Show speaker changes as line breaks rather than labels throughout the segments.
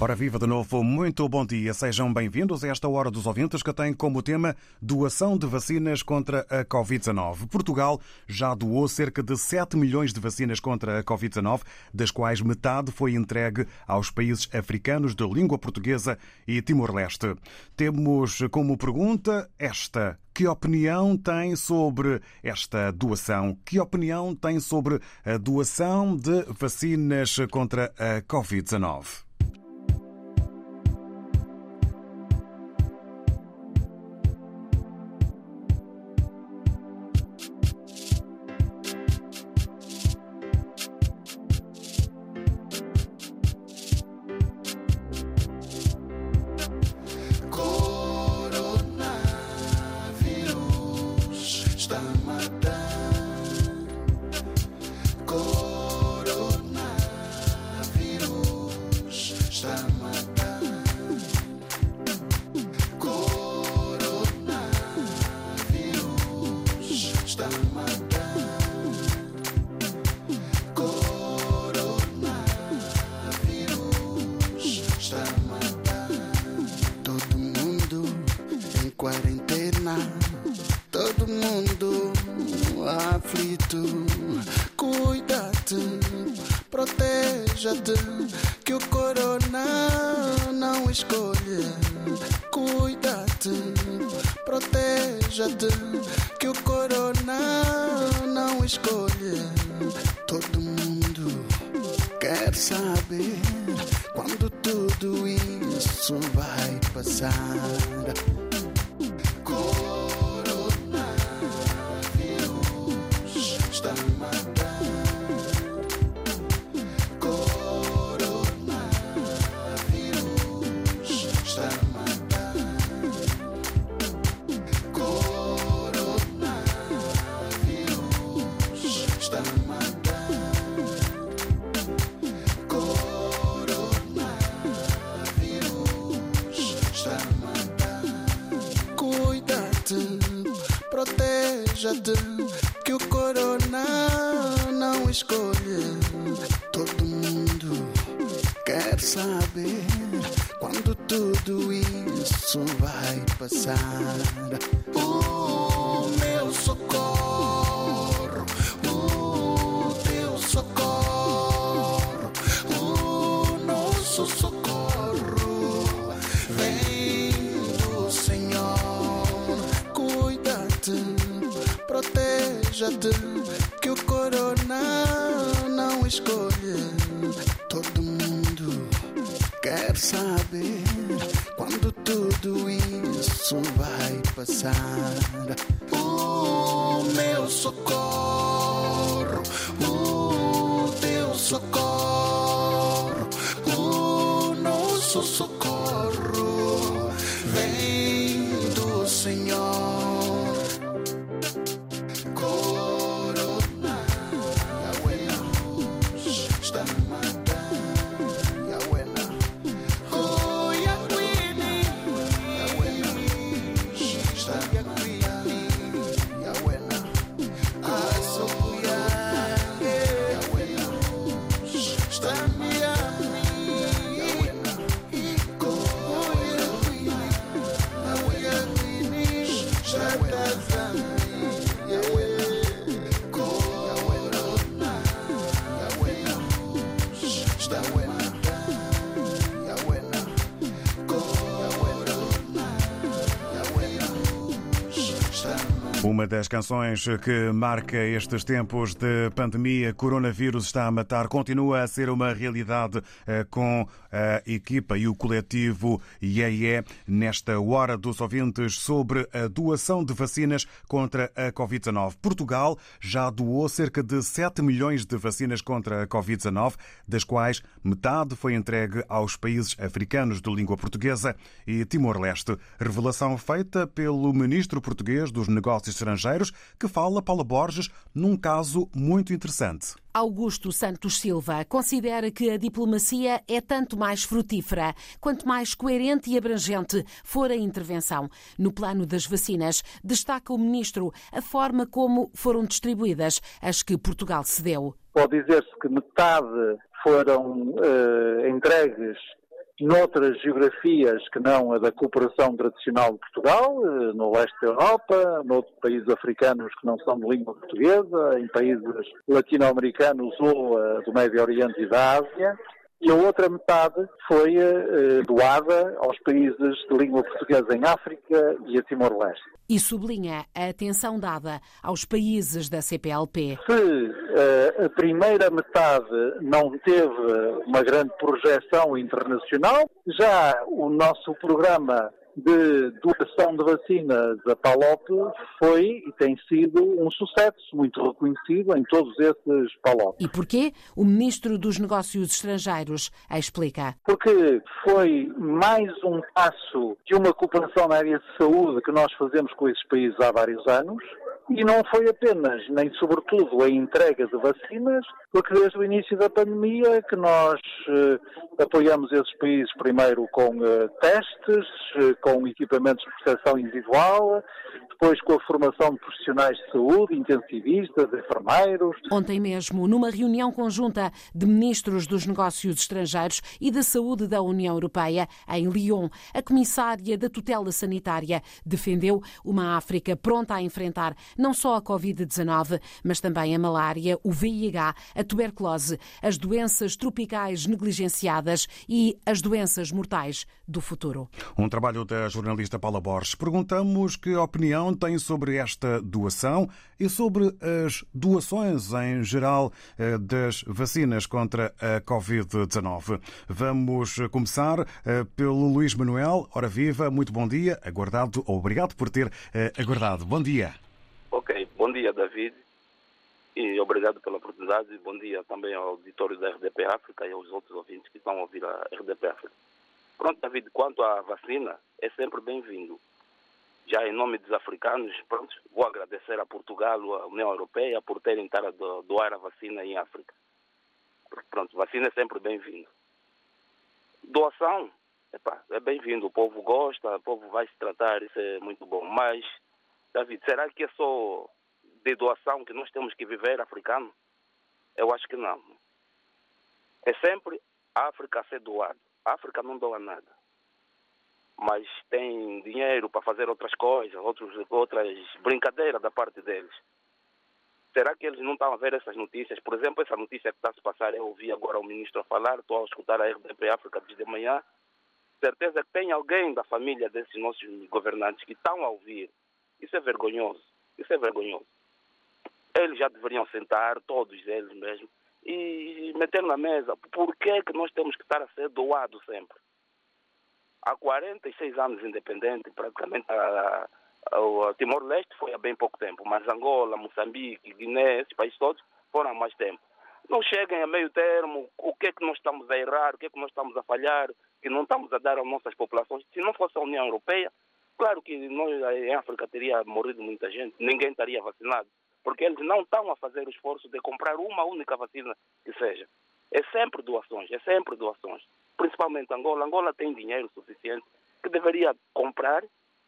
Ora viva de novo, muito bom dia. Sejam bem-vindos a esta Hora dos Ouvintes que tem como tema doação de vacinas contra a Covid-19. Portugal já doou cerca de 7 milhões de vacinas contra a Covid-19, das quais metade foi entregue aos países africanos de língua portuguesa e Timor-Leste. Temos como pergunta esta. Que opinião tem sobre esta doação? Que opinião tem sobre a doação de vacinas contra a Covid-19?
Está matar. Coronavírus está matar. Cuida-te, proteja-te, que o corona não escolhe. Todo mundo quer saber quando tudo isso vai passar. O meu socorro, proteja-te, que o corona não escolhe. Todo mundo quer saber quando tudo isso vai passar. O meu socorro, o teu socorro, o nosso socorro
das canções que marca estes tempos de pandemia, coronavírus está a matar, continua a ser uma realidade eh, com a equipa e o coletivo IEE nesta hora dos ouvintes sobre a doação de vacinas contra a Covid-19. Portugal já doou cerca de 7 milhões de vacinas contra a Covid-19, das quais metade foi entregue aos países africanos de língua portuguesa e Timor-Leste. Revelação feita pelo ministro português dos Negócios Estrangeiros, que fala, Paula Borges, num caso muito interessante.
Augusto Santos Silva considera que a diplomacia é tanto mais frutífera quanto mais coerente e abrangente for a intervenção. No plano das vacinas, destaca o ministro a forma como foram distribuídas as que Portugal cedeu.
Pode dizer-se que metade foram eh, entregues noutras geografias que não a da cooperação tradicional de Portugal, eh, no leste da Europa, noutros países africanos que não são de língua portuguesa, em países latino-americanos ou eh, do Médio Oriente e da Ásia. E a outra metade foi eh, doada aos países de língua portuguesa em África e a Timor-Leste.
E sublinha a atenção dada aos países da CPLP.
Se eh, a primeira metade não teve uma grande projeção internacional, já o nosso programa de doação de vacinas a PALOP foi e tem sido um sucesso muito reconhecido em todos esses PALOP.
E porquê? O ministro dos Negócios Estrangeiros explica.
Porque foi mais um passo de uma cooperação na área de saúde que nós fazemos com esses países há vários anos. E não foi apenas, nem sobretudo, a entrega de vacinas, porque desde o início da pandemia que nós eh, apoiamos esses países primeiro com eh, testes, eh, com equipamentos de proteção individual, depois com a formação de profissionais de saúde, intensivistas, enfermeiros.
Ontem mesmo, numa reunião conjunta de ministros dos Negócios Estrangeiros e da Saúde da União Europeia, em Lyon, a comissária da tutela sanitária defendeu uma África pronta a enfrentar não só a Covid-19, mas também a malária, o VIH, a tuberculose, as doenças tropicais negligenciadas e as doenças mortais do futuro.
Um trabalho da jornalista Paula Borges. Perguntamos que opinião tem sobre esta doação e sobre as doações em geral eh, das vacinas contra a Covid-19. Vamos começar eh, pelo Luís Manuel. Ora viva, muito bom dia. Aguardado, obrigado por ter eh, aguardado. Bom dia.
Ok, bom dia, David. E obrigado pela oportunidade. Bom dia também ao auditório da RDP África e aos outros ouvintes que estão a ouvir a RDP África. Pronto, David, quanto à vacina, é sempre bem-vindo. Já em nome dos africanos, pronto, vou agradecer a Portugal, a União Europeia, por terem estado a doar a vacina em África. Pronto, vacina é sempre bem-vindo. Doação, epá, é bem-vindo. O povo gosta, o povo vai se tratar, isso é muito bom. Mas, David, será que é só de doação que nós temos que viver africano? Eu acho que não. É sempre a África a ser doada. A África não doa nada. Mas tem dinheiro para fazer outras coisas, outros, outras brincadeiras da parte deles. Será que eles não estão a ver essas notícias? Por exemplo, essa notícia que está a se passar, eu ouvi agora o ministro a falar, estou a escutar a RDP África desde de manhã. Certeza que tem alguém da família desses nossos governantes que estão a ouvir. Isso é vergonhoso. Isso é vergonhoso. Eles já deveriam sentar, todos eles mesmo, e meter na mesa. Por que, é que nós temos que estar a ser doados sempre? Há 46 anos independente, praticamente a, a, a Timor-Leste foi há bem pouco tempo, mas Angola, Moçambique, Guiné, esses países todos foram há mais tempo. Não cheguem a meio termo, o que é que nós estamos a errar, o que é que nós estamos a falhar, que não estamos a dar às nossas populações. Se não fosse a União Europeia, claro que nós em África teria morrido muita gente, ninguém estaria vacinado porque eles não estão a fazer o esforço de comprar uma única vacina que seja. É sempre doações, é sempre doações. Principalmente Angola. Angola tem dinheiro suficiente que deveria comprar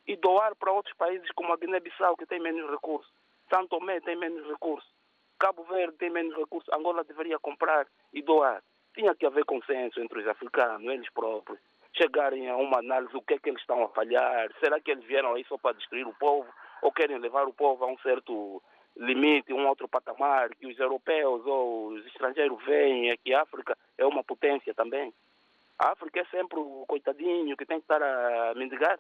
e doar para outros países como a Guiné-Bissau, que tem menos recursos. São Tomé tem menos recursos. Cabo Verde tem menos recursos. Angola deveria comprar e doar. Tinha que haver consenso entre os africanos, eles próprios. Chegarem a uma análise do que é que eles estão a falhar. Será que eles vieram aí só para destruir o povo? Ou querem levar o povo a um certo limite, um outro patamar, que os europeus ou os estrangeiros veem é que a África é uma potência também. A África é sempre o coitadinho que tem que estar a mendigar.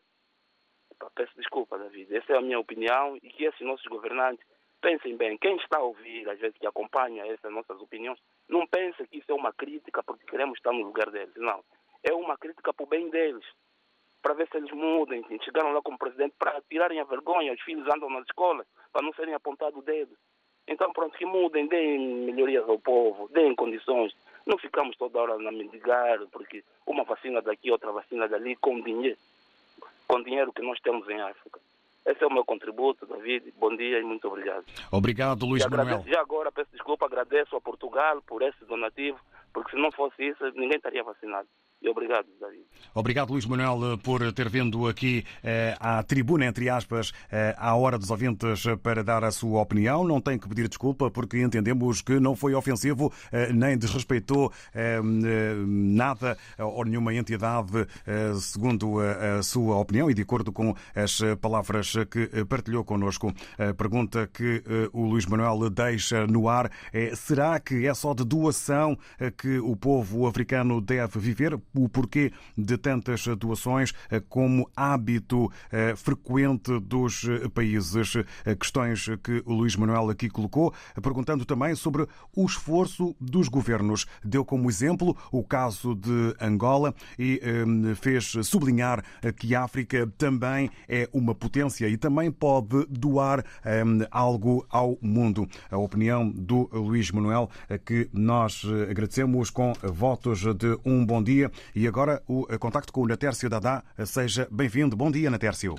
peço desculpa, David. Essa é a minha opinião e que esses nossos governantes pensem bem. Quem está a ouvir, às vezes, que acompanha essas nossas opiniões, não pensa que isso é uma crítica porque queremos estar no lugar deles. Não. É uma crítica para o bem deles. Para ver se eles mudem. Chegaram lá como presidente para tirarem a vergonha. Os filhos andam nas escolas para não serem apontados o dedo. Então, pronto, que mudem, deem melhorias ao povo, deem condições. Não ficamos toda hora a mendigar, porque uma vacina daqui, outra vacina dali, com dinheiro, com dinheiro que nós temos em África. Esse é o meu contributo, David. Bom dia e muito obrigado.
Obrigado, Luís
E agradeço
Manuel.
já agora, peço desculpa, agradeço a Portugal por esse donativo, porque se não fosse isso, ninguém estaria vacinado. E obrigado, David.
Obrigado, Luís Manuel, por ter vindo aqui eh, à tribuna, entre aspas, eh, à hora dos ouvintes eh, para dar a sua opinião. Não tem que pedir desculpa porque entendemos que não foi ofensivo eh, nem desrespeitou eh, eh, nada ou nenhuma entidade, eh, segundo a, a sua opinião e de acordo com as eh, palavras que eh, partilhou connosco. A pergunta que eh, o Luís Manuel deixa no ar é: será que é só de doação eh, que o povo africano deve viver? O porquê de tantas doações eh, como hábito eh, frequente dos eh, países? Questões que o Luís Manuel aqui colocou, perguntando também sobre o esforço dos governos. Deu como exemplo o caso de Angola e fez sublinhar que a África também é uma potência e também pode doar algo ao mundo. A opinião do Luís Manuel, que nós agradecemos com votos de um bom dia. E agora o eh, contacto com o Natércio Dadá. Eh, Seja bem-vindo. Bom dia, Natércio.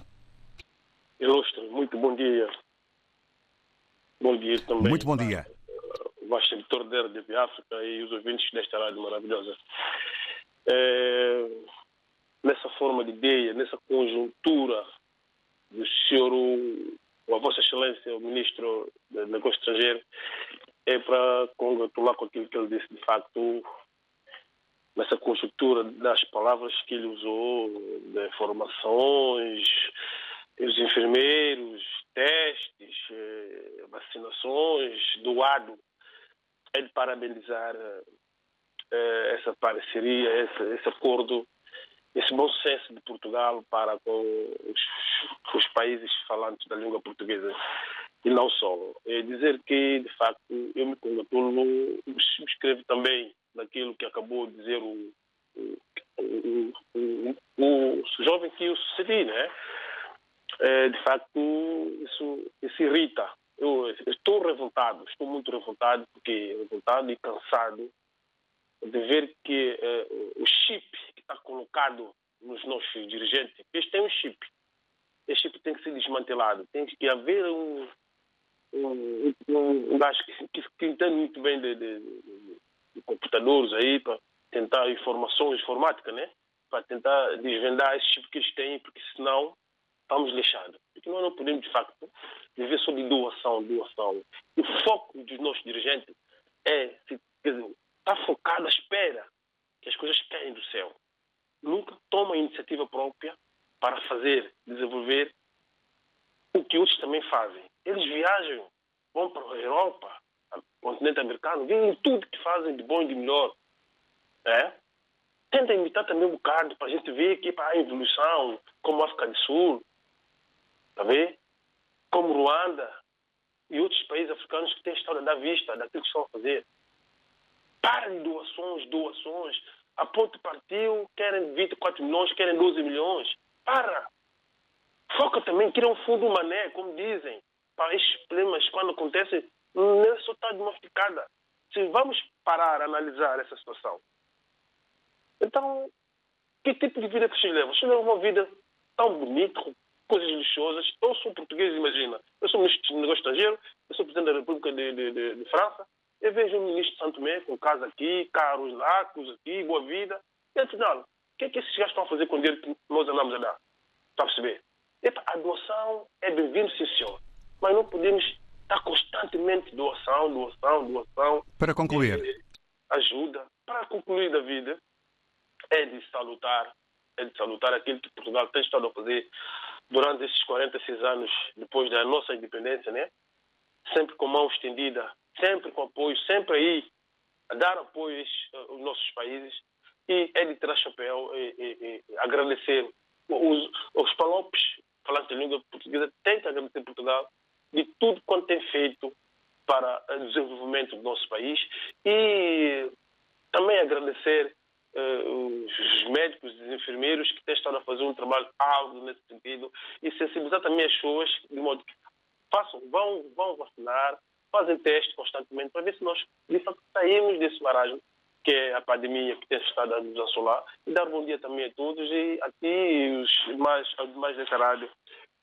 Ilustre, muito bom dia. Bom dia também.
Muito bom dia.
O vasto editor da RDP África e os ouvintes desta rádio maravilhosa. É, nessa forma de ideia, nessa conjuntura do senhor, a Vossa Excelência, o Ministro do Negócio Estrangeiro, é para congratular com aquilo que ele disse, de facto, nessa conjuntura das palavras que ele usou, de formações, os enfermeiros, testes, eh, vacinações, doado, é de parabenizar eh, essa parceria, esse, esse acordo, esse bom senso de Portugal para com os, os países falantes da língua portuguesa e não só. É dizer que, de facto, eu me congratulo, subscrevo também naquilo que acabou de dizer o, o, o, o, o jovem que eu sucedi, né? É, de facto, isso, isso irrita. Eu, estou revoltado, estou muito revoltado, porque revoltado e cansado de ver que eh, o chip que está colocado nos nossos dirigentes, eles têm um chip. Esse chip tem que ser desmantelado. Tem que haver um, um, um, um gajo que, que, que entende muito bem de, de, de, computadores aí para tentar informações informática, né? Para tentar desvendar esse chip que eles têm, porque senão estamos lixados. Porque nós não podemos, de facto, viver só de doação, doação. O foco dos nossos dirigentes é, quer dizer, está focado à espera que as coisas caem do céu. Nunca toma iniciativa própria para fazer, desenvolver o que outros também fazem. Eles viajam, vão para a Europa, continente americano, veem tudo que fazem de bom e de melhor. É? Tenta imitar também um bocado para a gente ver que para a evolução, como a África do Sul, tá vendo? como Ruanda e outros países africanos que têm história da vista daquilo que estão a fazer. Para de doações, doações. A ponte partiu, querem 24 milhões, querem 12 milhões. Para! Foca também, cria um fundo mané, como dizem. Para estes problemas, quando acontecem, é só estar domesticada. Se vamos parar a analisar essa situação, então, que tipo de vida que vocês levam? Vocês levam uma vida tão bonita, com coisas luxuosas. Eu sou português, imagina. Eu sou ministro de negócio estrangeiro, eu sou presidente da República de, de, de, de França. Eu vejo um ministro de Santo Tomé com casa aqui, carros lá, coisas aqui, boa vida. E afinal, o que é que esses gajos estão a fazer com o dinheiro que nós andamos a dar? Está a perceber? Epa, a doação é bem-vindo, sim senhor. Mas não podemos estar constantemente doação, doação, doação.
Para concluir.
E ajuda. Para concluir da vida, é de salutar, é de salutar aquilo que Portugal tem estado a fazer durante esses 46 anos depois da nossa independência, né? Sempre com mão estendida, sempre com apoio, sempre aí a dar apoio aos nossos países e é de tirar chapéu e, e, e agradecer os, os palopes, falar língua portuguesa tem que agradecer Portugal de tudo quanto tem feito para o desenvolvimento do nosso país e também agradecer uh, os médicos e os enfermeiros que têm estado a fazer um trabalho árduo nesse sentido e sensibilizar também as pessoas de modo que façam, vão, vão vacinar, fazem testes constantemente para ver se nós, de facto, saímos desse marasmo que é a pandemia que tem estado a nos assolar. E dar bom dia também a todos e aqui os mais, os mais desta rádio.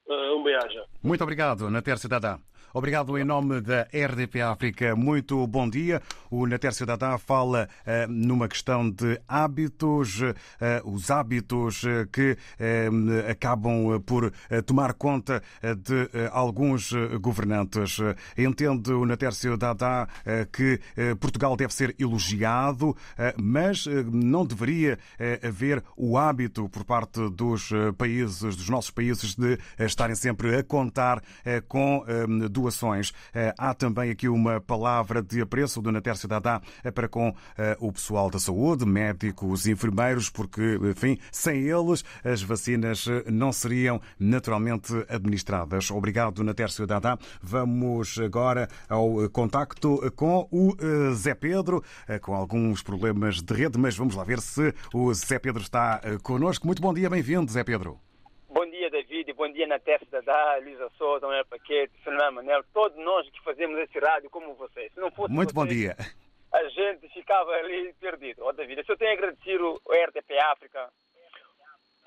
Uh, um beijo.
Muito obrigado, Natércio Dada. Obrigado em nome da RDP África. Muito bom dia. O Natércio Dadá fala uh, numa questão de hábitos, uh, os hábitos uh, que acabam por tomar conta de alguns governantes. Entende o Natércio Dadá que Portugal deve ser elogiado, mas não deveria haver o hábito por parte dos países, dos nossos países, de estarem sempre a contar com doações. Eh, há também aqui uma palavra de apreço do Natércio Dadá eh, para com eh, o pessoal da saúde, médicos, enfermeiros, porque, enfim, sem eles as vacinas não seriam naturalmente administradas. Obrigado, Natércio Dadá. Vamos agora ao contacto com o Zé Pedro, com alguns problemas de rede, mas vamos lá ver se o Zé Pedro está connosco. Muito bom dia, bem-vindo, Zé Pedro
bom dia na testa da Luísa Souza, Manuel Paquete, Fernando Manel, todos nós que fazemos esse rádio como vocês. Se não fosse
Muito
vocês,
bom dia.
A gente ficava ali perdido. Ó, David, eu tenho a agradecer o RTP África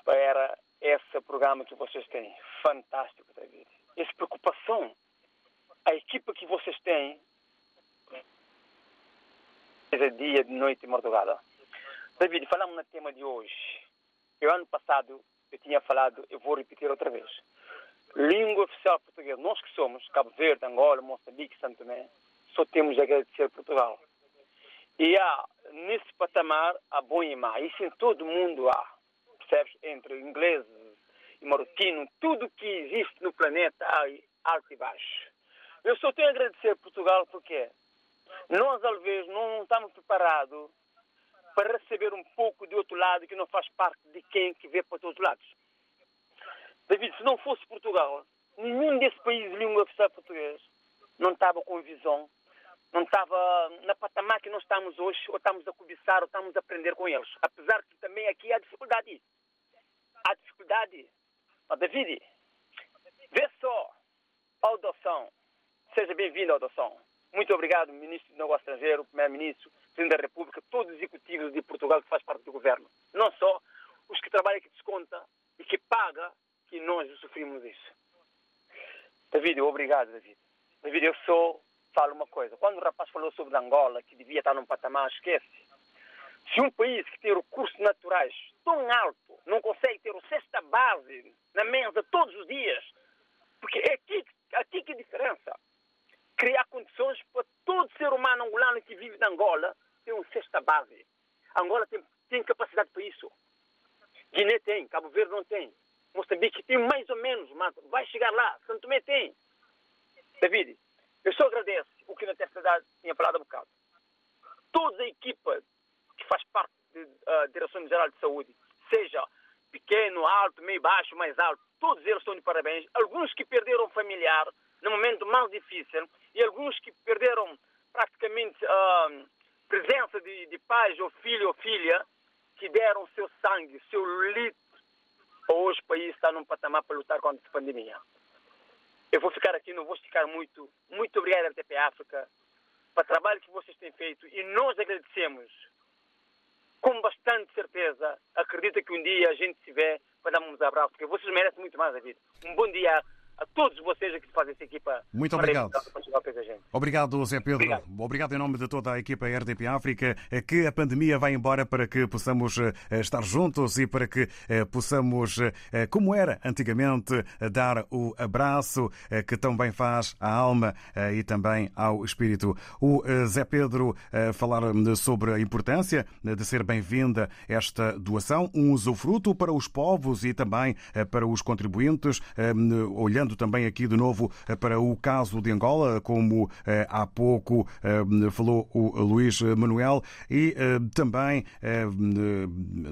para esse programa que vocês têm. Fantástico, David. Essa preocupação, a equipa que vocês têm, é dia, de noite e madrugada. David, falamos no tema de hoje. Eu, ano passado, eu tinha falado, eu vou repetir outra vez. Língua oficial portuguesa. Nós que somos Cabo Verde, Angola, Moçambique, Santo Tomé, só temos a agradecer a Portugal. E há, nesse patamar, há bom e má. Isso em todo mundo há. Percebes? Entre ingleses e marroquinos, tudo que existe no planeta há alto e baixo. Eu só tenho a agradecer a Portugal porque nós, vezes, não estamos preparados para receber um pouco de outro lado que não faz parte de quem que vê para os outros lados. David, se não fosse Portugal, nenhum desses países de língua oficial português não estava com visão, não estava na patamar que nós estamos hoje, ou estamos a cobiçar, ou estamos a aprender com eles. Apesar que também aqui há dificuldade. Há dificuldade. Mas, David, vê só a adoção. Seja bem-vindo à adoção. Muito obrigado, Ministro do Negócio Estrangeiro, Primeiro-Ministro, Presidente da República, todos os executivos de Portugal que faz parte do governo. Não só os que trabalham, que desconta e que paga, que nós sofrimos isso. David, obrigado, David. David, eu só falo uma coisa. Quando o rapaz falou sobre Angola, que devia estar num patamar, esquece. Se um país que tem recursos naturais tão alto não consegue ter o cesta base na mesa todos os dias, porque é aqui, aqui que a diferença criar condições para todo ser humano angolano que vive na Angola ter uma cesta base. Angola tem, tem capacidade para isso. Guiné tem, Cabo Verde não tem. Moçambique tem mais ou menos, mas vai chegar lá. Santo Tomé tem. David, eu só agradeço o que na terceira tinha falado há um bocado. Toda a equipa que faz parte da uh, Direção-Geral de Saúde, seja pequeno, alto, meio baixo, mais alto, todos eles estão de parabéns. Alguns que perderam familiar no momento mais difícil e alguns que perderam praticamente a presença de, de pais ou filho ou filha que deram seu sangue, seu litro. Hoje o país está num patamar para lutar contra a pandemia. Eu vou ficar aqui, não vou esticar muito. Muito obrigado, RTP África, para o trabalho que vocês têm feito e nós agradecemos com bastante certeza. Acredita que um dia a gente se vê para darmos um abraço, porque vocês merecem muito mais a vida. Um bom dia a todos vocês que fazem essa equipa.
Muito obrigado. Obrigado, Zé Pedro. Obrigado. obrigado. em nome de toda a equipa RDP África. Eh, que a pandemia vá embora para que possamos eh, estar juntos e para que eh, possamos, como era antigamente, dar o abraço que tão bem faz à alma e também ao espírito. O Zé Pedro falar sobre a importância de ser bem-vinda esta doação, um usufruto para os povos e também para os contribuintes, olhando olhando também aqui de novo para o caso de Angola, como há pouco falou o Luís Manuel, e também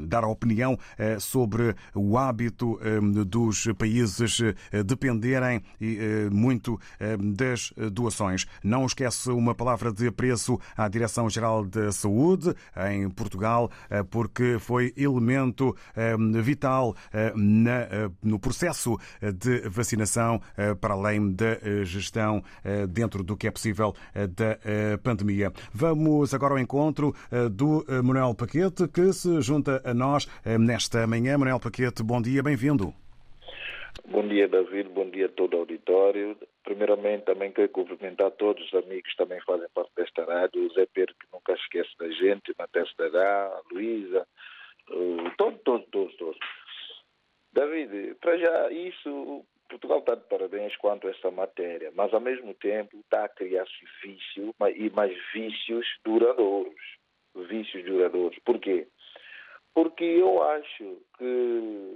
dar a opinião sobre o hábito dos países dependerem muito das doações. Não esquece uma palavra de apreço à Direção-Geral da Saúde em Portugal, porque foi elemento vital no processo de vacinação, para além da gestão dentro do que é possível da pandemia. Vamos agora ao encontro do Manuel Paquete, que se junta a nós nesta manhã. Manuel Paquete, bom dia, bem-vindo.
Bom dia, David. Bom dia a todo o auditório. Primeiramente, também quero cumprimentar todos os amigos que também fazem parte desta rádio. O Zé Pedro, que nunca esquece da gente, Matheus Dadá, a Luísa, todos, todos, todos. David, para já, isso, Portugal está de parabéns quanto a essa matéria, mas ao mesmo tempo está a criar-se vício e mais vícios duradouros. Vícios duradouros. Por quê? Porque eu acho que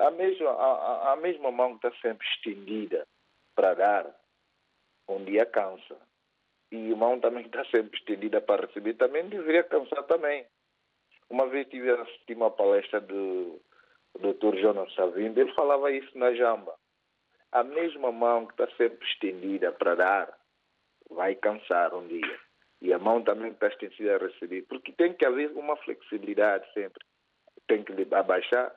a mesma, a, a mesma mão que está sempre estendida para dar, um dia cansa. E a mão também está sempre estendida para receber também deveria cansar também. Uma vez tive uma palestra do Dr. Jonas Savimbi, ele falava isso na jamba. A mesma mão que está sempre estendida para dar vai cansar um dia. E a mão também está estendida a receber. Porque tem que haver uma flexibilidade sempre. Tem que abaixar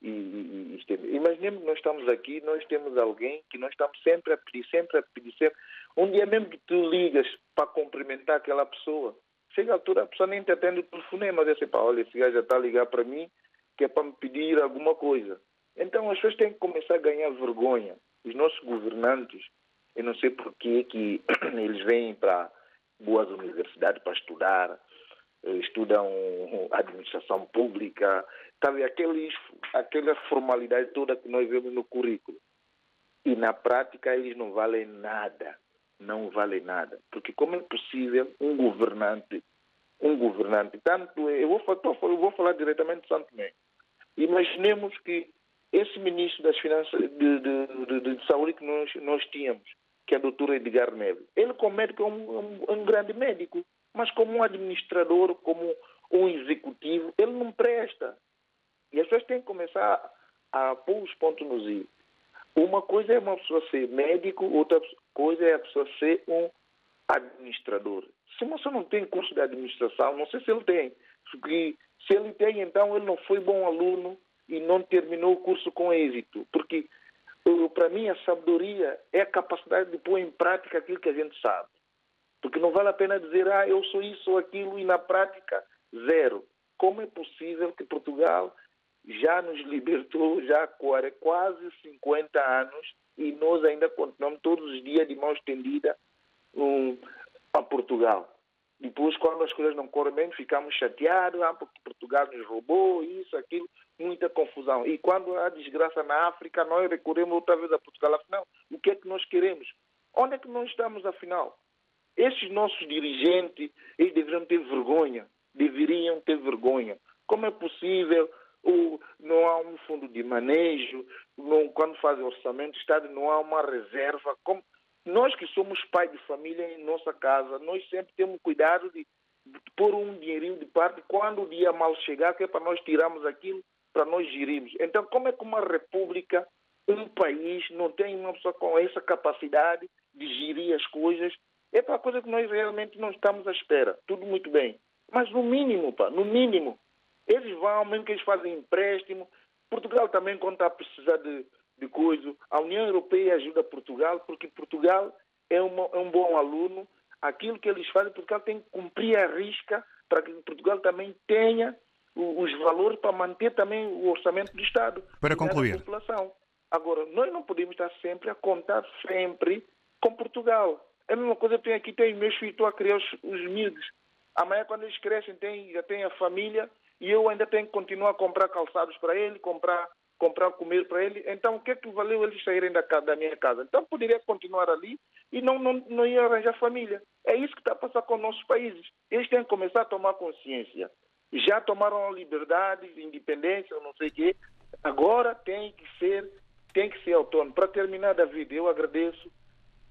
e, e, e estender. Imaginemos que nós estamos aqui, nós temos alguém que nós estamos sempre a pedir, sempre a pedir, sempre. Um dia mesmo que tu ligas para cumprimentar aquela pessoa, chega a altura, a pessoa nem te atende o telefonema, diz assim, olha, esse gajo já está a ligar para mim, que é para me pedir alguma coisa. Então as pessoas têm que começar a ganhar vergonha. Os nossos governantes, eu não sei porquê que eles vêm para boas universidades para estudar, estudam administração pública, sabe, aqueles, aquela formalidade toda que nós vemos no currículo. E na prática eles não valem nada, não valem nada. Porque como é possível um governante, um governante, tanto, eu vou, eu vou falar diretamente de Santo Tomé, imaginemos que esse ministro das Finanças de, de, de, de Saúde que nós, nós tínhamos, que é o doutor Edgar Neves, ele como médico é um, um, um grande médico, mas como um administrador, como um executivo, ele não presta. E as pessoas têm que começar a pôr os pontos nos i. Uma coisa é uma pessoa ser médico, outra coisa é a pessoa ser um administrador. Se uma pessoa não tem curso de administração, não sei se ele tem. Porque se ele tem, então ele não foi bom aluno e não terminou o curso com êxito. Porque, para mim, a sabedoria é a capacidade de pôr em prática aquilo que a gente sabe. Porque não vale a pena dizer, ah, eu sou isso ou aquilo, e na prática, zero. Como é possível que Portugal já nos libertou já há quase 50 anos e nós ainda continuamos todos os dias de mão estendida um, a Portugal? Depois, quando as coisas não correm bem, ficamos chateados, ah, porque Portugal nos roubou, isso, aquilo, muita confusão. E quando há desgraça na África, nós recorremos outra vez a Portugal. Afinal, o que é que nós queremos? Onde é que nós estamos, afinal? Esses nossos dirigentes, eles deveriam ter vergonha, deveriam ter vergonha. Como é possível ou não há um fundo de manejo, não, quando fazem orçamento do Estado não há uma reserva. Como, nós que somos pai de família em nossa casa, nós sempre temos cuidado de, pôr um dinheirinho de parte quando o dia mal chegar, que é para nós tirarmos aquilo, para nós gerirmos. Então, como é que uma república, um país, não tem uma pessoa com essa capacidade de gerir as coisas? É para coisa que nós realmente não estamos à espera. Tudo muito bem. Mas no mínimo, pá, no mínimo, eles vão, mesmo que eles fazem empréstimo. Portugal também, quando está a precisar de, de coisa, a União Europeia ajuda Portugal, porque Portugal é, uma, é um bom aluno. Aquilo que eles fazem, Portugal tem que cumprir a risca para que Portugal também tenha os valores para manter também o orçamento do Estado.
Para concluir.
população. Agora, nós não podemos estar sempre a contar sempre com Portugal. É a mesma coisa que eu tenho aqui, tenho meus filhos, estou a criar os, os miúdos. Amanhã, quando eles crescem, tem, já têm a família e eu ainda tenho que continuar a comprar calçados para ele, comprar, comprar comer para ele. Então, o que é que valeu eles saírem da, da minha casa? Então, poderia continuar ali e não, não, não ia arranjar família. É isso que está a passar com os nossos países. Eles têm que começar a tomar consciência. Já tomaram a liberdade, independência, não sei o quê. Agora tem que ser, tem que ser outono. Para terminar, David, eu agradeço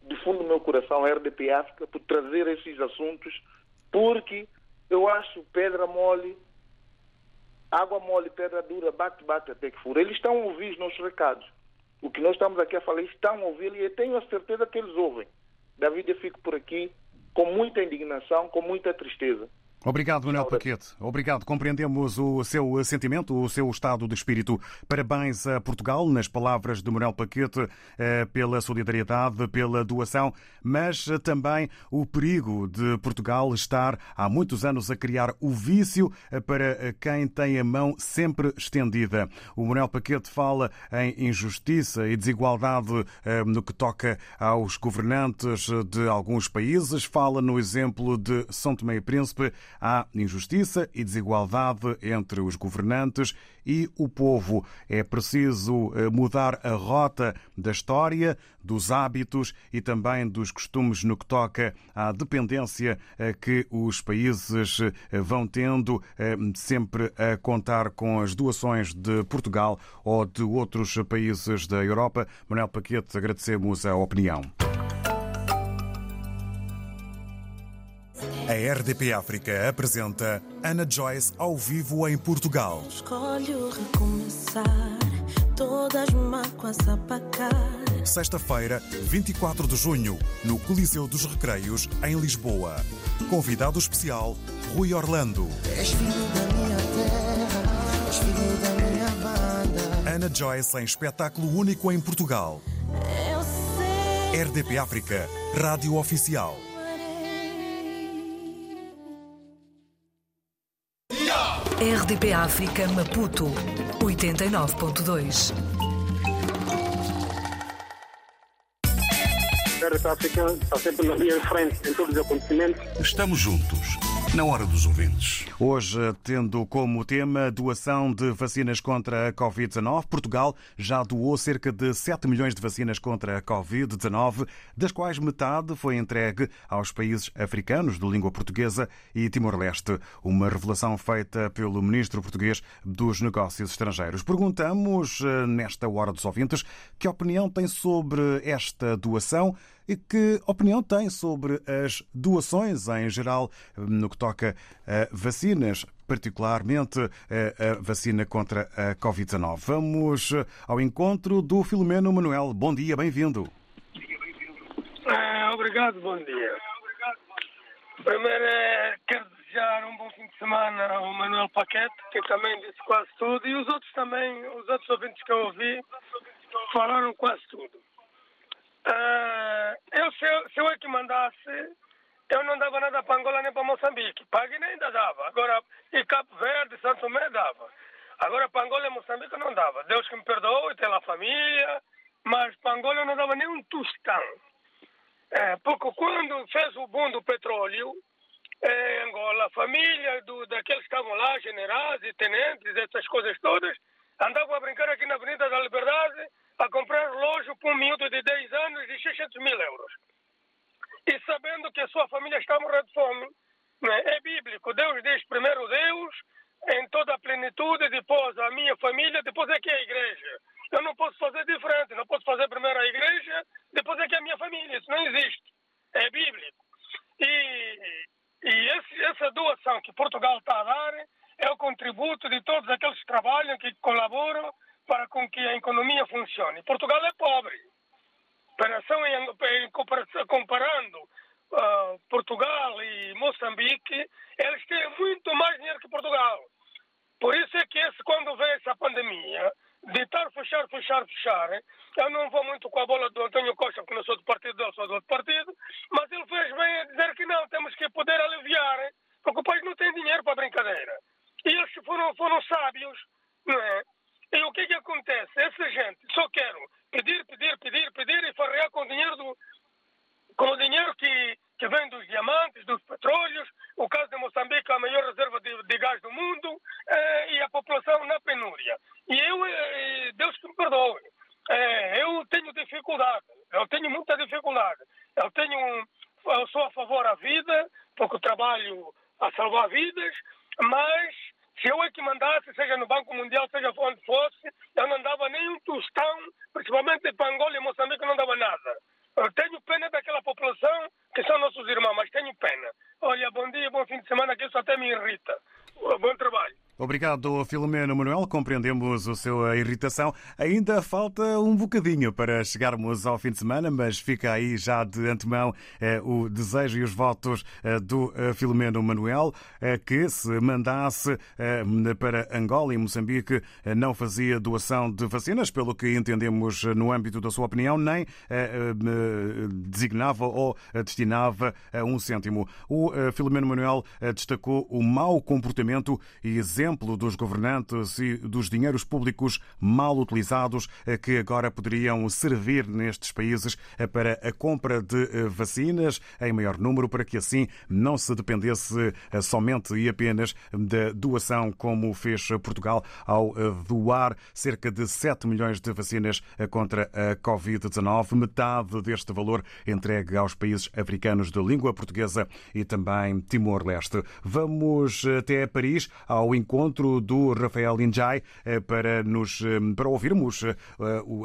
de fundo do meu coração a RDP África por trazer esses assuntos, porque eu acho pedra mole, água mole, pedra dura, bate, bate até que fura. Eles estão a ouvir os nossos recados. O que nós estamos aqui a falar, eles estão a ouvir e eu tenho a certeza que eles ouvem. David, eu fico por aqui com muita indignação, com muita tristeza.
Obrigado, Manuel Paquete. Obrigado. Compreendemos o seu sentimento, o seu estado de espírito. Parabéns a Portugal, nas palavras de Manuel Paquete, eh, pela solidariedade, pela doação, mas eh, também o perigo de Portugal estar há muitos anos a criar o vício eh, para quem tem a mão sempre estendida. O Manuel Paquete fala em injustiça e desigualdade no que toca aos governantes de alguns países. Fala no exemplo de São Tomé e Príncipe Há injustiça e desigualdade entre os governantes e o povo. É preciso eh, mudar a rota da história, dos hábitos e também dos costumes no que toca à dependência eh, que os países eh, vão tendo, sempre a contar com as doações de Portugal ou de outros países da Europa. Manuel Paquete, agradecemos a opinião. A RDP África apresenta Ana Joyce ao vivo em Portugal.
Escolho recomeçar, todas mágoas apagar.
Sexta-feira, 24 de junho, no Coliseu dos Recreios, em Lisboa. Convidado especial, Rui Orlando.
És filho da minha terra, és filho da minha banda.
Ana Joyce em espetáculo único em Portugal.
Eu sei.
RDP África, Rádio Oficial.
RDP África Maputo 89.2
RDP África está sempre na linha de frente em todos os acontecimentos.
Estamos juntos, na hora dos ouvintes.
Hoje, tendo como tema doação de vacinas contra a Covid-19, Portugal já doou cerca de 7 milhões de vacinas contra a Covid-19, das quais metade foi entregue aos países africanos de língua portuguesa e Timor-Leste. Uma revelação feita pelo ministro português dos Negócios Estrangeiros. Perguntamos, eh, nesta hora dos ouvintes, que opinião tem sobre esta doação e que opinião tem sobre as doações em geral no que toca a vacinas, particularmente a vacina contra a Covid-19. Vamos ao encontro do Filomeno Manuel. Bom dia, bem-vindo.
Ah, obrigado, bom dia. Primeiro, eh, quero desejar um bom fim de semana ao Manuel Paquete, que também disse quase tudo, e os outros também, os outros ouvintes que eu ouvi, falaram quase tudo. Ah, eu, se, eu, se eu é que mandasse, eu não dava nada para Angola nem para Moçambique. Para Guiné ainda dava. Agora, e Cabo Verde, Santo Tomé dava. Agora, para Angola e Moçambique não dava. Deus que me perdoe, tem lá família. Mas para Angola eu não dava nem um tostão. É, porque quando fez o boom do petróleo, em Angola, a família do, daqueles que estavam lá, generais e tenentes, essas coisas todas, andavam a brincar aqui na Avenida da Liberdade a comprar relógio para um miúdo de 10 anos de 600 mil euros. E sabendo que a sua família está morrendo de fome, né? é bíblico. Deus diz primeiro Deus, em toda a plenitude, depois a minha família, depois é que é a igreja. Eu não posso fazer diferente, não posso fazer primeiro a igreja, depois é que é a minha família. Isso não existe. É bíblico. E, e esse, essa doação que Portugal está a dar é o contributo de todos aqueles que trabalham, que colaboram para com que a economia funcione. Portugal é pobre. Em, comparando uh, Portugal e Moçambique, eles têm muito mais dinheiro que Portugal. Por isso é que esse, quando vem essa pandemia, de estar fechar, fechar, fechar, eu não vou muito com a bola do António Costa, porque não sou do partido dele, sou do outro partido, mas ele fez bem a dizer que não, temos que poder aliviar, porque o país não tem dinheiro para brincadeira. E eles foram, foram sábios, não é? E o que é que acontece? Essa gente só quero pedir, pedir, pedir, pedir e farrear com o dinheiro do, com o dinheiro que, que vem dos diamantes, dos petróleos, o caso de Moçambique, a maior reserva de, de gás do mundo, eh, e a população na penúria. E eu, eh, Deus que me perdoe, eh, eu tenho dificuldade, eu tenho muita dificuldade. Eu tenho, eu sou a favor da vida, porque trabalho a salvar vidas, mas Se eu é que mandasse, seja no Banco Mundial, seja onde fosse, eu não dava nem um tostão, principalmente para Angola e Moçambique, não dava nada. Eu tenho pena daquela população que são nossos irmãos, mas tenho pena. Olha, bom dia, bom fim de semana, que isso até me irrita. Bom trabalho.
Obrigado, Filomeno Manuel. Compreendemos a sua irritação. Ainda falta um bocadinho para chegarmos ao fim de semana, mas fica aí já de antemão eh, o desejo e os votos eh, do eh, Filomeno Manuel eh, que se mandasse eh, para Angola e Moçambique eh, não fazia doação de vacinas, pelo que entendemos no âmbito da sua opinião, nem designava ou destinava um cêntimo. O Filomeno Manuel destacou o mau comportamento e exemplo dos governantes e dos dinheiros públicos mal utilizados eh, que agora poderiam servir nestes países eh, para a compra de eh, vacinas em maior número, para que assim não se dependesse somente e apenas da doação, como fez Portugal ao doar cerca de 7 milhões de vacinas contra a Covid-19, metade deste valor entregue aos países africanos de língua portuguesa e também Timor-Leste. Vamos até Paris ao encontro do Rafael Injai eh, para, nos, eh, para ouvirmos eh,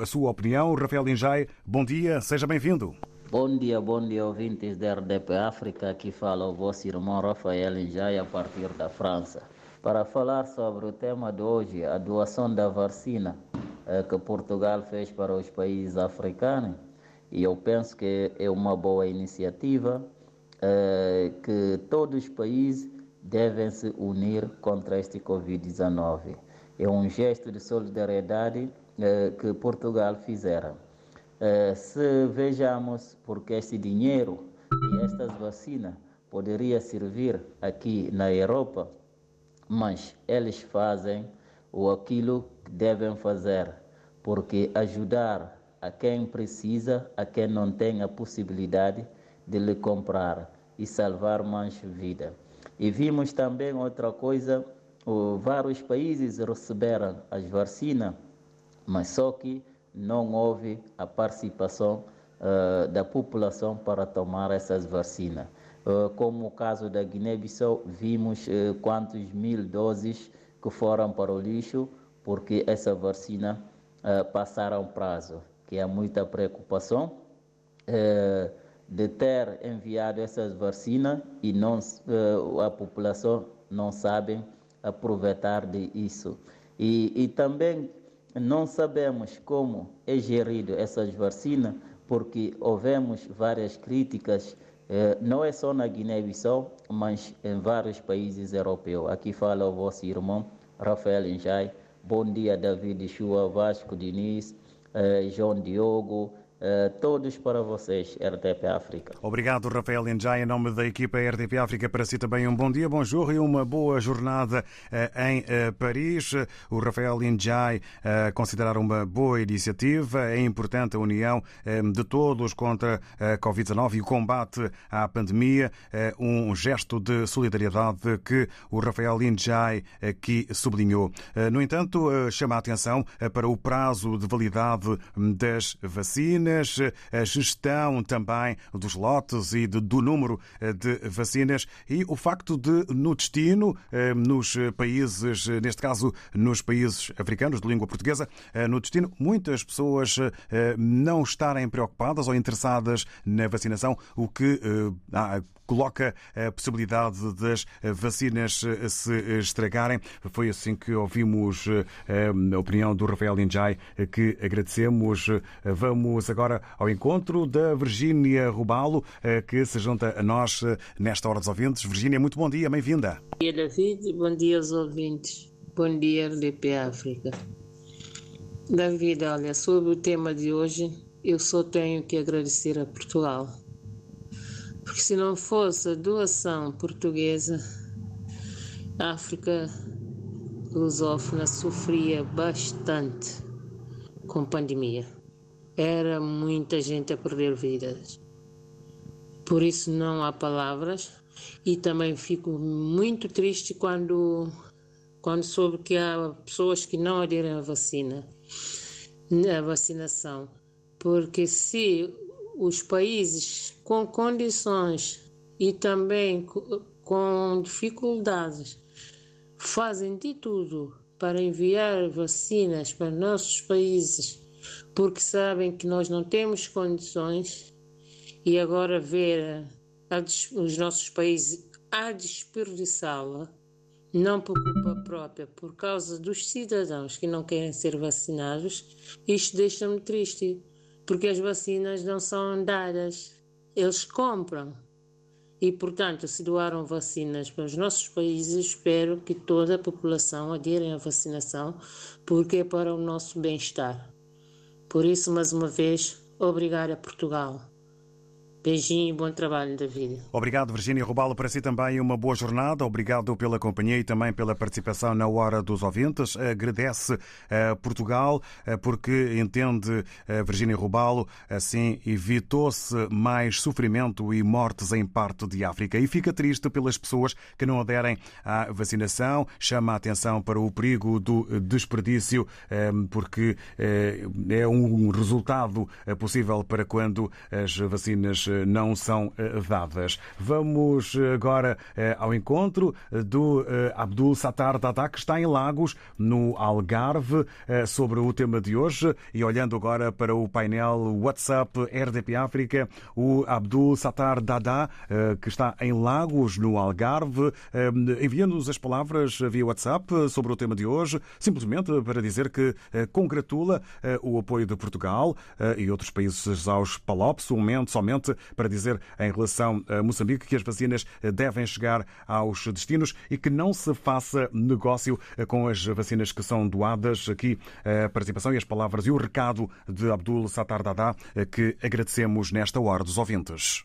a sua opinião. Rafael Injai, bom dia, seja bem-vindo.
Bom dia, bom dia, ouvintes da RDP África. Aqui fala o vosso irmão Rafael Injai, a partir da França. Para falar sobre o tema de hoje, a doação da vacina que Portugal fez para os países africanos, e eu penso que é uma boa iniciativa, que todos os países devem se unir contra este Covid-19. É um gesto de solidariedade eh, que Portugal fizeram. Eh, se vejamos porque este dinheiro e estas vacinas poderia servir aqui na Europa, mas eles fazem o aquilo que devem fazer, porque ajudar a quem precisa, a quem não tem a possibilidade de lhe comprar e salvar mais vidas. E vimos também outra coisa, vários países receberam as vacinas, mas só que não houve a participação uh, da população para tomar essas vacinas. Uh, como o caso da Guiné-Bissau, vimos uh, quantos mil doses que foram para o lixo porque essa vacina passaram prazo, que é muita preocupação de ter enviado essas vacinas e não, uh, a população não sabe aproveitar de isso. E, e também não sabemos como é gerido essas vacinas, porque ouvemos várias críticas, eh, não é só na Guiné-Bissau, mas em vários países europeus. Aqui fala o vosso irmão Rafael Njai. Bom dia, David Chua, Vasco Diniz, eh, João Diogo, todos para vocês, RDP África.
Obrigado, Rafael Enjai, em nome da equipa RDP África, para si também um bom dia, bom e uma boa jornada uh, em uh, Paris. O Rafael Enjai considerar uma boa iniciativa. É importante a união de todos contra a Covid-19 e o combate à pandemia. Um gesto de solidariedade que o Rafael Enjai aqui sublinhou. No entanto, chama a atenção para o prazo de validade das vacinas vacinas, a gestão também dos lotes e do número eh, de vacinas e o facto de, no destino, eh, nos países, neste caso nos países africanos de língua portuguesa, eh, no destino, muitas pessoas não estarem preocupadas ou interessadas na vacinação, o que coloca a possibilidade das vacinas se estragarem. Foi assim que ouvimos a opinião do Rafael Injai, que agradecemos. Vamos agora ao encontro da Virgínia Rubalo, que se junta a nós nesta hora dos ouvintes. Virgínia, muito bom dia, bem-vinda.
Bom dia, David. Bom dia aos ouvintes. Bom dia, RDP África. David, olha, sobre o tema de hoje, eu só tenho que agradecer a Portugal porque se não fosse a doação portuguesa, a África lusófona sofria bastante com pandemia. Era muita gente a perder vidas. Por isso não há palavras e também fico muito triste quando quando soube que há pessoas que não aderem à vacina, à vacinação, porque se os países com condições e também com dificuldades fazem de tudo para enviar vacinas para nossos países, porque sabem que nós não temos condições e agora ver a, os nossos países a desperdiçá-la, não por culpa própria, por causa dos cidadãos que não querem ser vacinados, isto deixa-me triste, porque as vacinas não são dadas, eles compram. E, portanto, se doaram vacinas para os nossos países, espero que toda a população adere à vacinação, porque é para o nosso bem-estar. Por isso, mais uma vez, obrigada a Portugal. Beijinho e bom trabalho, David.
Obrigado, Virgínia Rubalo. Para si também uma boa jornada. Obrigado pela companhia e também pela participação na Hora dos Ouvintes. Agradece a Portugal eh, porque entende eh, Virgínia Rubalo, assim evitou-se mais sofrimento e mortes em parte de África. E fica triste pelas pessoas que não aderem à vacinação. Chama a atenção para o perigo do desperdício, eh, porque é um resultado possível para quando as vacinas não são eh, dadas. Vamos agora eh, ao encontro do eh, Abdul Sattar Dada, que está em Lagos, no Algarve, sobre o tema de hoje. E olhando agora para o painel WhatsApp RDP África, o Abdul Sattar Dada, que está em Lagos, no Algarve, enviando-nos as palavras via WhatsApp sobre o tema de hoje, simplesmente para dizer que congratula o apoio de Portugal e outros países aos PALOPs, somente para dizer em relação a Moçambique que as vacinas devem chegar aos destinos e que não se faça negócio com as vacinas que são doadas. Aqui a participação e as palavras e o recado de Abdul Sattar Dada, que agradecemos nesta hora dos ouvintes.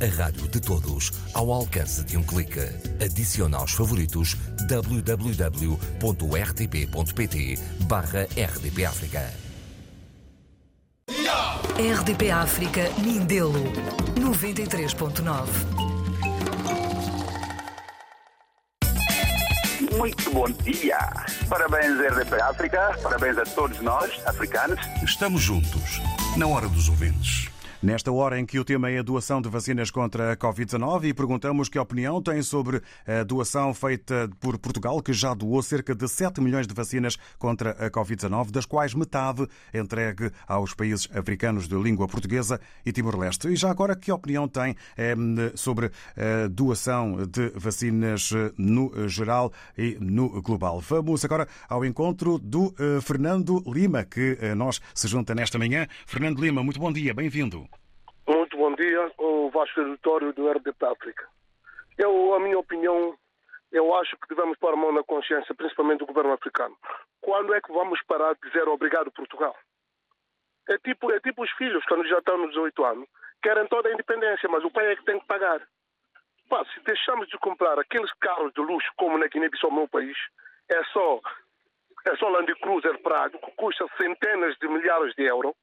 A rádio de todos, ao alcance de um clique. Adicione aos favoritos www.rtp.pt barra RDP África.
RDP África, Mindelo, 93.9.
Muito bom dia. Parabéns, RDP África. Parabéns a todos nós, africanos.
Estamos juntos, na hora dos ouvintes.
Nesta hora em que o tema é a doação de vacinas contra a Covid-19 e perguntamos que opinião tem sobre a doação feita por Portugal, que já doou cerca de 7 milhões de vacinas contra a Covid-19, das quais metade entregue aos países africanos de língua portuguesa e Timor-Leste. E já agora, que opinião tem eh, sobre a doação de vacinas no geral e no global? Vamos agora ao encontro do eh, Fernando Lima, que eh, nós se junta nesta manhã. Fernando Lima, muito bom dia, bem-vindo.
Muito bom dia, o vasto auditório do RDP África. Eu, a minha opinião, eu acho que devemos pôr a mão na consciência, principalmente do governo africano. Quando é que vamos parar de dizer obrigado Portugal? É tipo, é tipo os filhos, quando já estão nos 18 anos, querem toda a independência, mas o pai é que tem que pagar. Pá, se deixamos de comprar aqueles carros de luxo, como na Guiné-Bissau, meu país, é só, é só Land Cruiser Prado, que custa centenas de milhares de euros,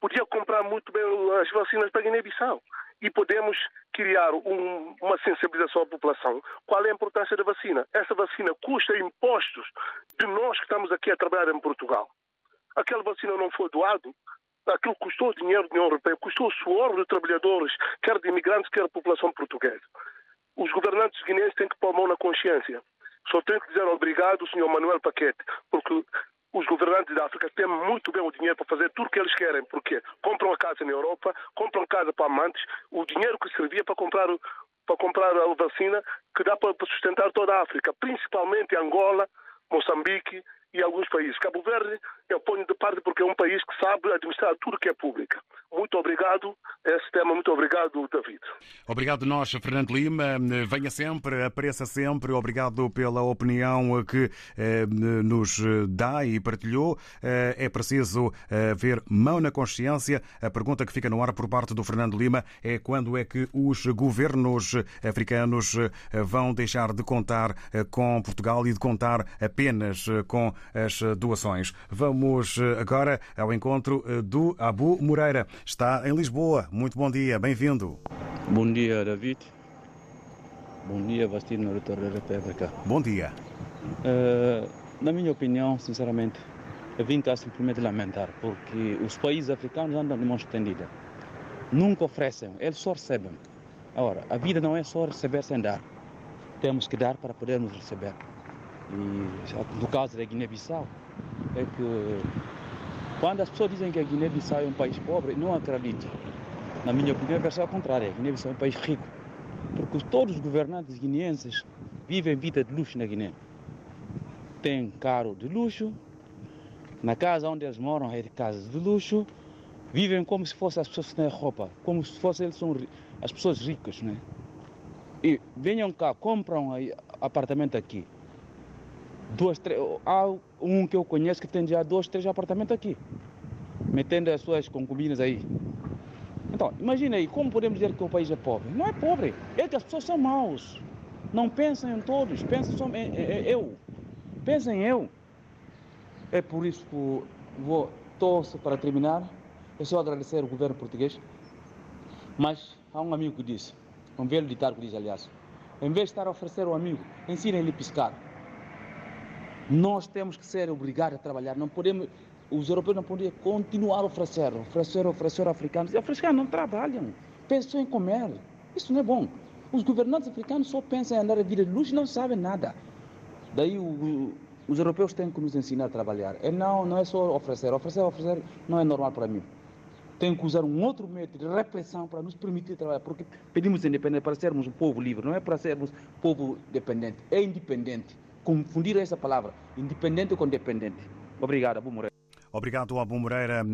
podia comprar muito bem as vacinas para Guiné-Bissau. E podemos criar um, uma sensibilização à população. Qual é a importância da vacina? Essa vacina custa impostos de nós que estamos aqui a trabalhar em Portugal. Aquela vacina não foi doado, aquilo custou dinheiro da União Europeia, custou suor de trabalhadores, quer de imigrantes, quer de população portuguesa. Os governantes guineenses têm que pôr a mão na consciência. Só tenho que dizer obrigado Sr. Manuel Paquete, porque os governantes da África têm muito bem o dinheiro para fazer tudo o que eles querem, porque compram a casa na Europa, compram casa para amantes, o dinheiro que servia para comprar, para comprar a vacina que dá para sustentar toda a África, principalmente Angola, Moçambique e alguns países. Cabo Verde eu ponho de parte porque é um país que sabe administrar tudo que é público. Muito obrigado. Esse tema, muito obrigado, David.
Obrigado nós, Fernando Lima. Venha sempre, apareça sempre. Obrigado pela opinião que eh, nos dá e partilhou. Eh, é preciso eh, ver mão na consciência. A pergunta que fica no ar por parte do Fernando Lima é quando é que os governos africanos eh, vão deixar de contar eh, com Portugal e de contar apenas eh, com as doações. Vamos agora ao encontro do Abu Moreira. Está em Lisboa. Muito bom dia, bem-vindo.
Bom dia, David. Bom dia, Bastino, da República.
Bom dia.
Uh, na minha opinião, sinceramente, eu vim cá simplesmente lamentar, porque os países africanos andam de mão estendida. Nunca oferecem, eles só recebem. Agora, a vida não é só receber sem dar. Temos que dar para podermos receber. E no caso da Guiné-Bissau, é que quando as pessoas dizem que a Guiné-Bissau é um país pobre, não acredito. Na minha opinião, é contrária. A Guiné-Bissau é um país rico. Porque todos os governantes guineenses vivem vida de luxo na Guiné. Tem carro de luxo, na casa onde eles moram é de casas de luxo, vivem como se fossem as pessoas que têm roupa, como se fossem eles são as pessoas ricas, né? E venham cá, compram apartamento aqui. Duas, três, há um que eu conheço que tem já dois, três apartamentos aqui, metendo as suas concubinas aí. Então, imagine aí, como podemos dizer que o país é pobre? Não é pobre, é que as pessoas são maus. Não pensam em todos, pensam só em, em eu. Pensem em eu. É por isso que vou, torço para terminar. Eu só agradecer ao governo português. Mas há um amigo que disse, um velho ditado que diz, aliás, em vez de estar a oferecer ao amigo, ensinem-lhe a piscar. Nós temos que ser obrigados a trabalhar. Não podemos, os europeus não podem continuar a oferecer, oferecer, oferecer africanos. E os africanos não trabalham, pensam em comer. Isso não é bom. Os governantes africanos só pensam em andar a vida de luz e não sabem nada. Daí o, os europeus têm que nos ensinar a trabalhar. É não, não é só oferecer. Oferecer, oferecer não é normal para mim. Tem que usar um outro método de repressão para nos permitir trabalhar, porque pedimos independência para sermos um povo livre, não é para sermos povo dependente. É independente. Confundir essa palavra, independente com dependente. Obrigado, Abu Moreira.
Obrigado, Abu Moreira.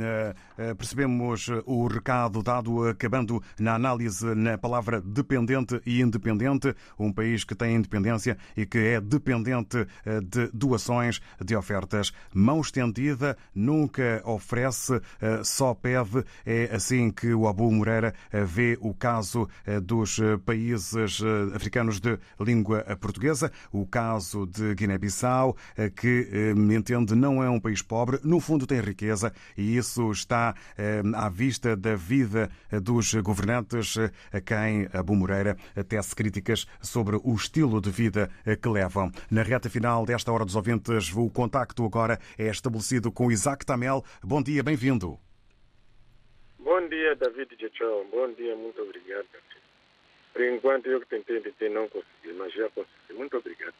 Percebemos o recado dado, acabando na análise na palavra dependente e independente. Um país que tem independência e que é dependente de doações, de ofertas. Mão estendida, nunca oferece, só pede. É assim que o Abu Moreira vê o caso dos países africanos de língua portuguesa. O caso de Guiné-Bissau, que entende não é um país pobre. No fundo, tem riqueza e isso está eh, à vista da vida dos governantes a quem Abu Moreira tece críticas sobre o estilo de vida que levam. Na reta final desta Hora dos Ouvintes, o contacto agora é estabelecido com Isaac Tamel. Bom dia, bem-vindo.
Bom dia, David Tchau. Bom dia, muito obrigado. Por enquanto eu que tentei, tentei, não consegui, mas já consegui. Muito obrigado.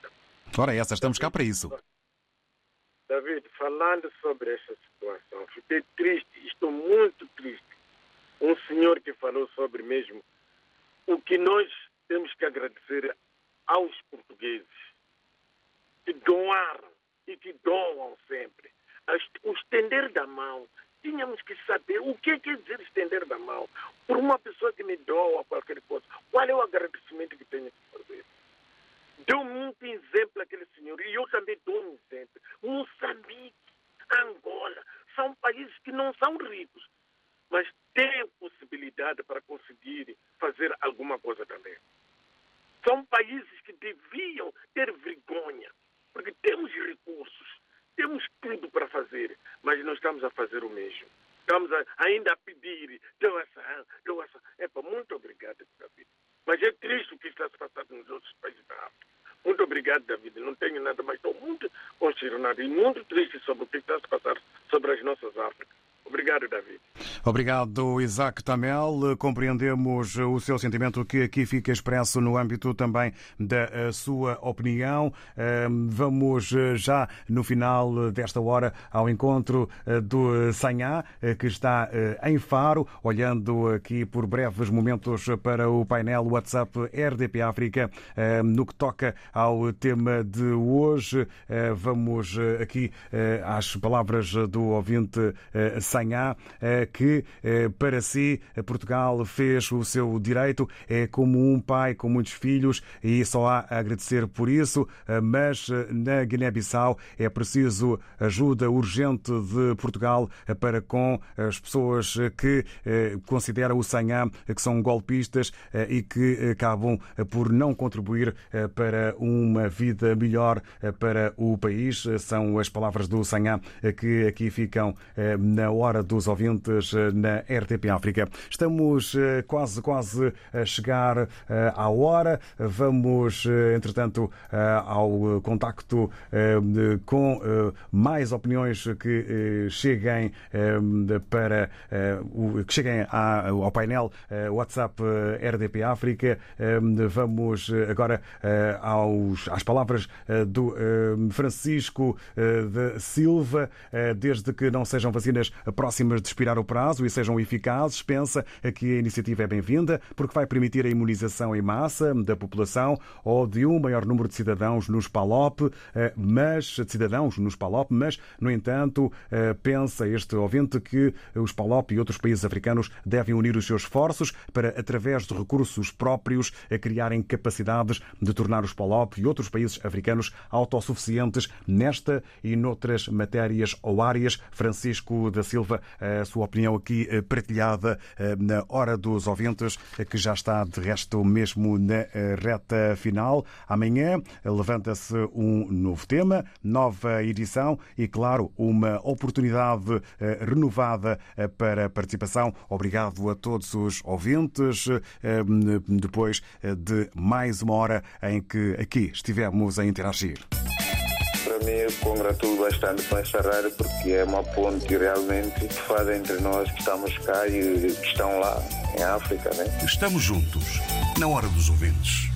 Ora, essa, estamos cá para isso.
David, falando sobre essa situação, fiquei triste, estou muito triste. Um senhor que falou sobre mesmo o que nós temos que agradecer aos portugueses que doaram e que doam sempre. O estender da mão, tínhamos que saber o que quer dizer estender da mão. Por uma pessoa que me doa qualquer coisa, qual é o agradecimento que tenho que fazer? Deu muito exemplo aquele senhor, e eu também dou um exemplo. Moçambique, Angola, são países que não são ricos, mas têm possibilidade para conseguir fazer alguma coisa também. São países que deviam ter vergonha, porque temos recursos, temos tudo para fazer, mas não estamos a fazer o mesmo. Estamos a, ainda a pedir doação, doação. Epa, muito obrigado, David. Mas é triste o que está se passando nos outros países da África. Muito obrigado, David. Não tenho nada, mas estou muito consternado e muito triste sobre o que está a passar sobre as nossas Áfricas. Obrigado, David.
Obrigado, Isaac Tamel. Compreendemos o seu sentimento que aqui fica expresso no âmbito também da sua opinião. Vamos já no final desta hora ao encontro do Sanhá, que está em Faro, olhando aqui por breves momentos para o painel WhatsApp RDP África. No que toca ao tema de hoje, vamos aqui às palavras do ouvinte Sanhá, que que para si Portugal fez o seu direito, é como um pai com muitos filhos e só há a agradecer por isso, mas na Guiné-Bissau é preciso ajuda urgente de Portugal para com as pessoas que considera o Sanham que são golpistas e que acabam por não contribuir para uma vida melhor para o país. São as palavras do Sanham que aqui ficam na hora dos ouvintes na RTP África. Estamos quase, quase a chegar à hora. Vamos, entretanto, ao contacto com mais opiniões que cheguem para que cheguem ao painel WhatsApp RDP África. Vamos agora aos, às palavras do Francisco da Silva. Desde que não sejam vacinas próximas de expirar o prazo e sejam eficazes, pensa que a iniciativa é bem-vinda porque vai permitir a imunização em massa da população ou de um maior número de cidadãos nos PALOP, mas de cidadãos nos PALOP, mas, no entanto, pensa este ouvinte que os PALOP e outros países africanos devem unir os seus esforços para, através de recursos próprios, a criarem capacidades de tornar os PALOP e outros países africanos autossuficientes nesta e noutras matérias ou áreas. Francisco da Silva, a sua opinião aqui partilhada na hora dos ouvintes, que já está de resto mesmo na reta final. Amanhã levanta-se um novo tema, nova edição e, claro, uma oportunidade renovada para participação. Obrigado a todos os ouvintes. Depois de mais uma hora em que aqui estivemos a interagir.
Para mim, eu congratulo bastante com esta rádio porque é uma ponte realmente que faz entre nós que estamos cá e que estão lá em África. Né?
Estamos juntos, na hora dos ouvintes.